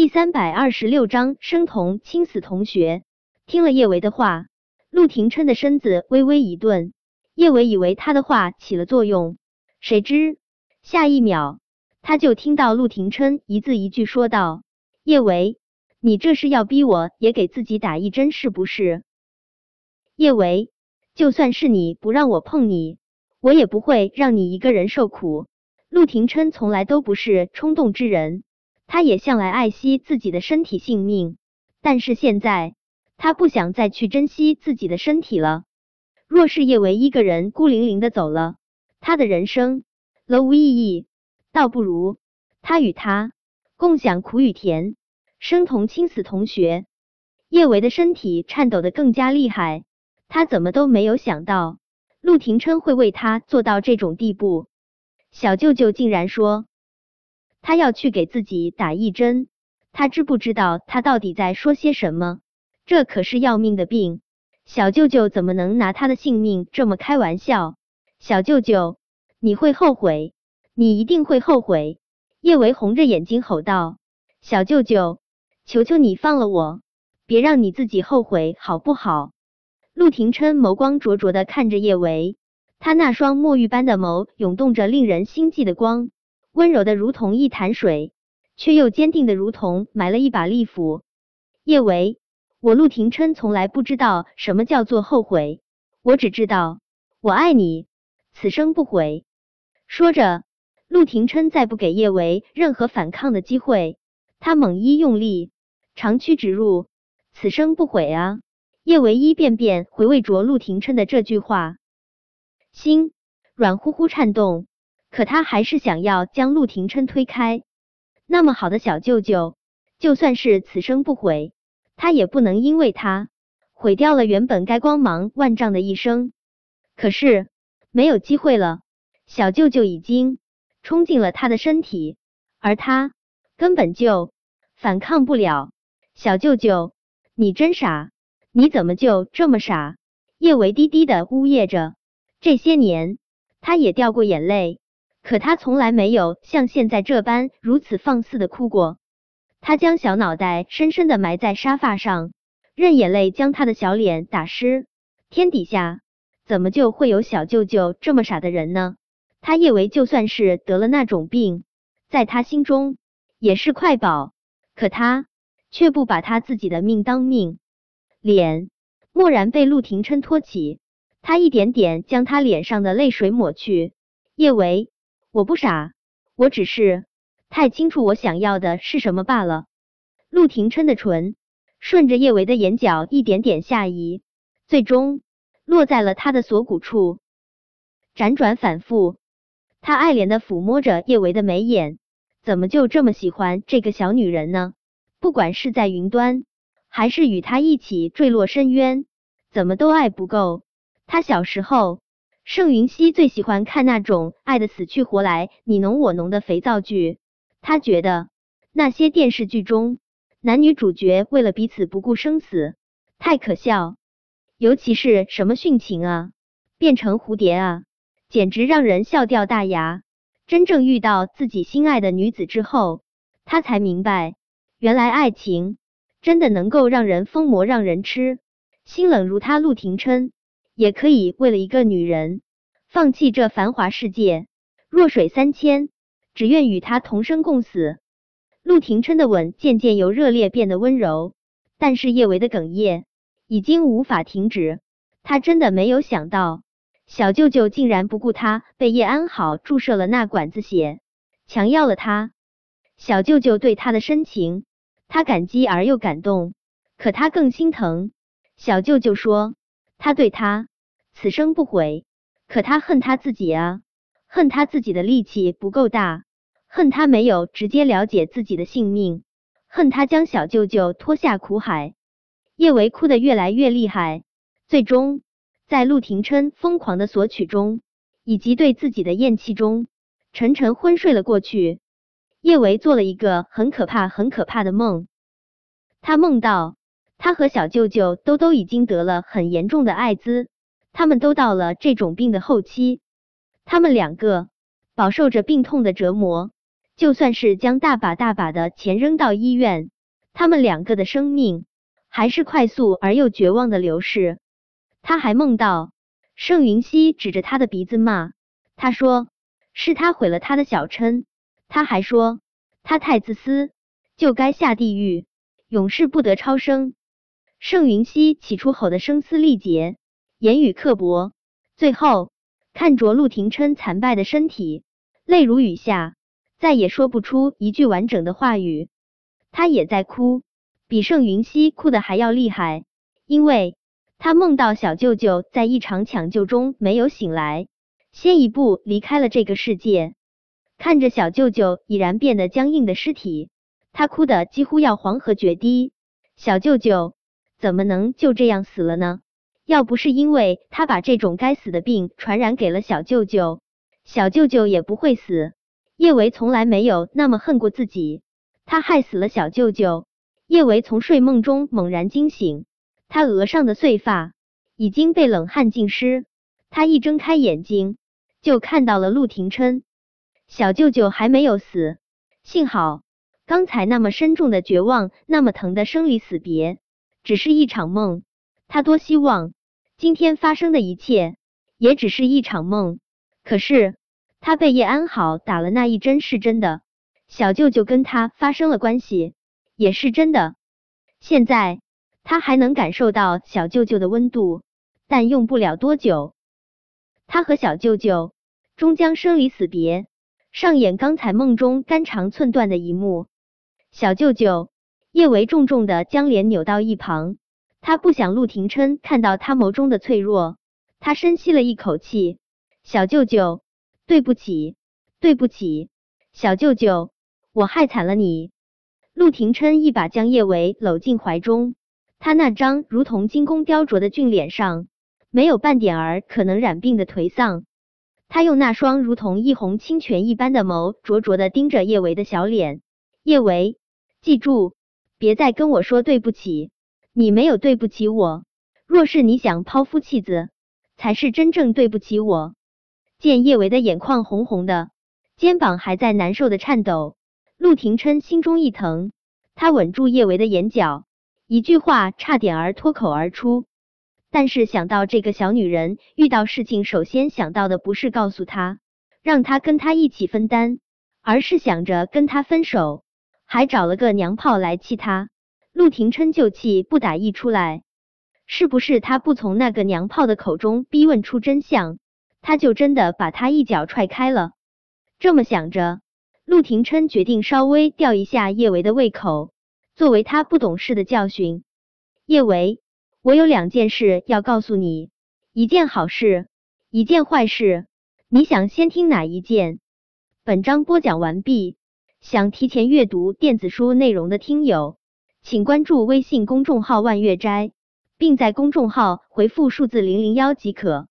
第三百二十六章生同亲死同学。听了叶维的话，陆廷琛的身子微微一顿。叶维以为他的话起了作用，谁知下一秒他就听到陆廷琛一字一句说道：“叶维，你这是要逼我也给自己打一针是不是？叶维，就算是你不让我碰你，我也不会让你一个人受苦。”陆廷琛从来都不是冲动之人。他也向来爱惜自己的身体性命，但是现在他不想再去珍惜自己的身体了。若是叶维一个人孤零零的走了，他的人生了无意义，倒不如他与他共享苦与甜，生同亲死同学。叶维的身体颤抖的更加厉害，他怎么都没有想到陆廷琛会为他做到这种地步。小舅舅竟然说。他要去给自己打一针，他知不知道他到底在说些什么？这可是要命的病，小舅舅怎么能拿他的性命这么开玩笑？小舅舅，你会后悔，你一定会后悔！叶维红着眼睛吼道：“小舅舅，求求你放了我，别让你自己后悔，好不好？”陆廷琛眸光灼灼的看着叶维，他那双墨玉般的眸涌动着令人心悸的光。温柔的如同一潭水，却又坚定的如同埋了一把利斧。叶维，我陆廷琛从来不知道什么叫做后悔，我只知道我爱你，此生不悔。说着，陆廷琛再不给叶维任何反抗的机会，他猛一用力，长驱直入，此生不悔啊！叶维一遍遍回味着陆廷琛的这句话，心软乎乎颤动。可他还是想要将陆廷琛推开。那么好的小舅舅，就算是此生不悔，他也不能因为他毁掉了原本该光芒万丈的一生。可是没有机会了，小舅舅已经冲进了他的身体，而他根本就反抗不了。小舅舅，你真傻，你怎么就这么傻？叶维低低的呜咽着。这些年，他也掉过眼泪。可他从来没有像现在这般如此放肆的哭过。他将小脑袋深深的埋在沙发上，任眼泪将他的小脸打湿。天底下怎么就会有小舅舅这么傻的人呢？他以为就算是得了那种病，在他心中也是快宝。可他却不把他自己的命当命。脸蓦然被陆廷琛托起，他一点点将他脸上的泪水抹去。叶维。我不傻，我只是太清楚我想要的是什么罢了。陆廷琛的唇顺着叶维的眼角一点点下移，最终落在了他的锁骨处，辗转反复。他爱怜的抚摸着叶维的眉眼，怎么就这么喜欢这个小女人呢？不管是在云端，还是与他一起坠落深渊，怎么都爱不够。他小时候。盛云熙最喜欢看那种爱的死去活来、你侬我侬的肥皂剧，他觉得那些电视剧中男女主角为了彼此不顾生死，太可笑。尤其是什么殉情啊，变成蝴蝶啊，简直让人笑掉大牙。真正遇到自己心爱的女子之后，他才明白，原来爱情真的能够让人疯魔，让人痴。心冷如他，陆廷琛。也可以为了一个女人放弃这繁华世界，弱水三千，只愿与她同生共死。陆廷琛的吻渐渐由热烈变得温柔，但是叶维的哽咽已经无法停止。他真的没有想到，小舅舅竟然不顾他被叶安好注射了那管子血，强要了他。小舅舅对他的深情，他感激而又感动，可他更心疼。小舅舅说，他对他。此生不悔，可他恨他自己啊，恨他自己的力气不够大，恨他没有直接了解自己的性命，恨他将小舅舅拖下苦海。叶维哭得越来越厉害，最终在陆廷琛疯狂的索取中，以及对自己的厌弃中，沉沉昏睡了过去。叶维做了一个很可怕、很可怕的梦，他梦到他和小舅舅都都已经得了很严重的艾滋。他们都到了这种病的后期，他们两个饱受着病痛的折磨，就算是将大把大把的钱扔到医院，他们两个的生命还是快速而又绝望的流逝。他还梦到盛云熙指着他的鼻子骂，他说是他毁了他的小琛，他还说他太自私，就该下地狱，永世不得超生。盛云熙起初吼得声嘶力竭，言语刻薄，最后看着陆廷琛惨败的身体，泪如雨下，再也说不出一句完整的话语。他也在哭，比盛云熙哭的还要厉害，因为他梦到小舅舅在一场抢救中没有醒来，先一步离开了这个世界。看着小舅舅已然变得僵硬的尸体，他哭得几乎要黄河决堤。小舅舅。怎么能就这样死了呢？要不是因为他把这种该死的病传染给了小舅舅，小舅舅也不会死。叶维从来没有那么恨过自己，他害死了小舅舅。叶维从睡梦中猛然惊醒，他额上的碎发已经被冷汗浸湿。他一睁开眼睛，就看到了陆廷琛。小舅舅还没有死，幸好刚才那么深重的绝望，那么疼的生离死别。只是一场梦，他多希望今天发生的一切也只是一场梦。可是他被叶安好打了那一针是真的，小舅舅跟他发生了关系也是真的。现在他还能感受到小舅舅的温度，但用不了多久，他和小舅舅终将生离死别，上演刚才梦中肝肠寸断的一幕。小舅舅。叶维重重的将脸扭到一旁，他不想陆廷琛看到他眸中的脆弱。他深吸了一口气：“小舅舅，对不起，对不起，小舅舅，我害惨了你。”陆廷琛一把将叶维搂进怀中，他那张如同精工雕琢的俊脸上没有半点儿可能染病的颓丧。他用那双如同一泓清泉一般的眸灼灼的盯着叶维的小脸。叶维，记住。别再跟我说对不起，你没有对不起我。若是你想抛夫弃子，才是真正对不起我。见叶维的眼眶红红的，肩膀还在难受的颤抖，陆廷琛心中一疼，他吻住叶维的眼角，一句话差点儿脱口而出。但是想到这个小女人遇到事情，首先想到的不是告诉他，让他跟他一起分担，而是想着跟他分手。还找了个娘炮来气他，陆廷琛就气不打一出来。是不是他不从那个娘炮的口中逼问出真相，他就真的把他一脚踹开了？这么想着，陆廷琛决定稍微吊一下叶维的胃口，作为他不懂事的教训。叶维，我有两件事要告诉你，一件好事，一件坏事，你想先听哪一件？本章播讲完毕。想提前阅读电子书内容的听友，请关注微信公众号“万月斋”，并在公众号回复数字零零幺即可。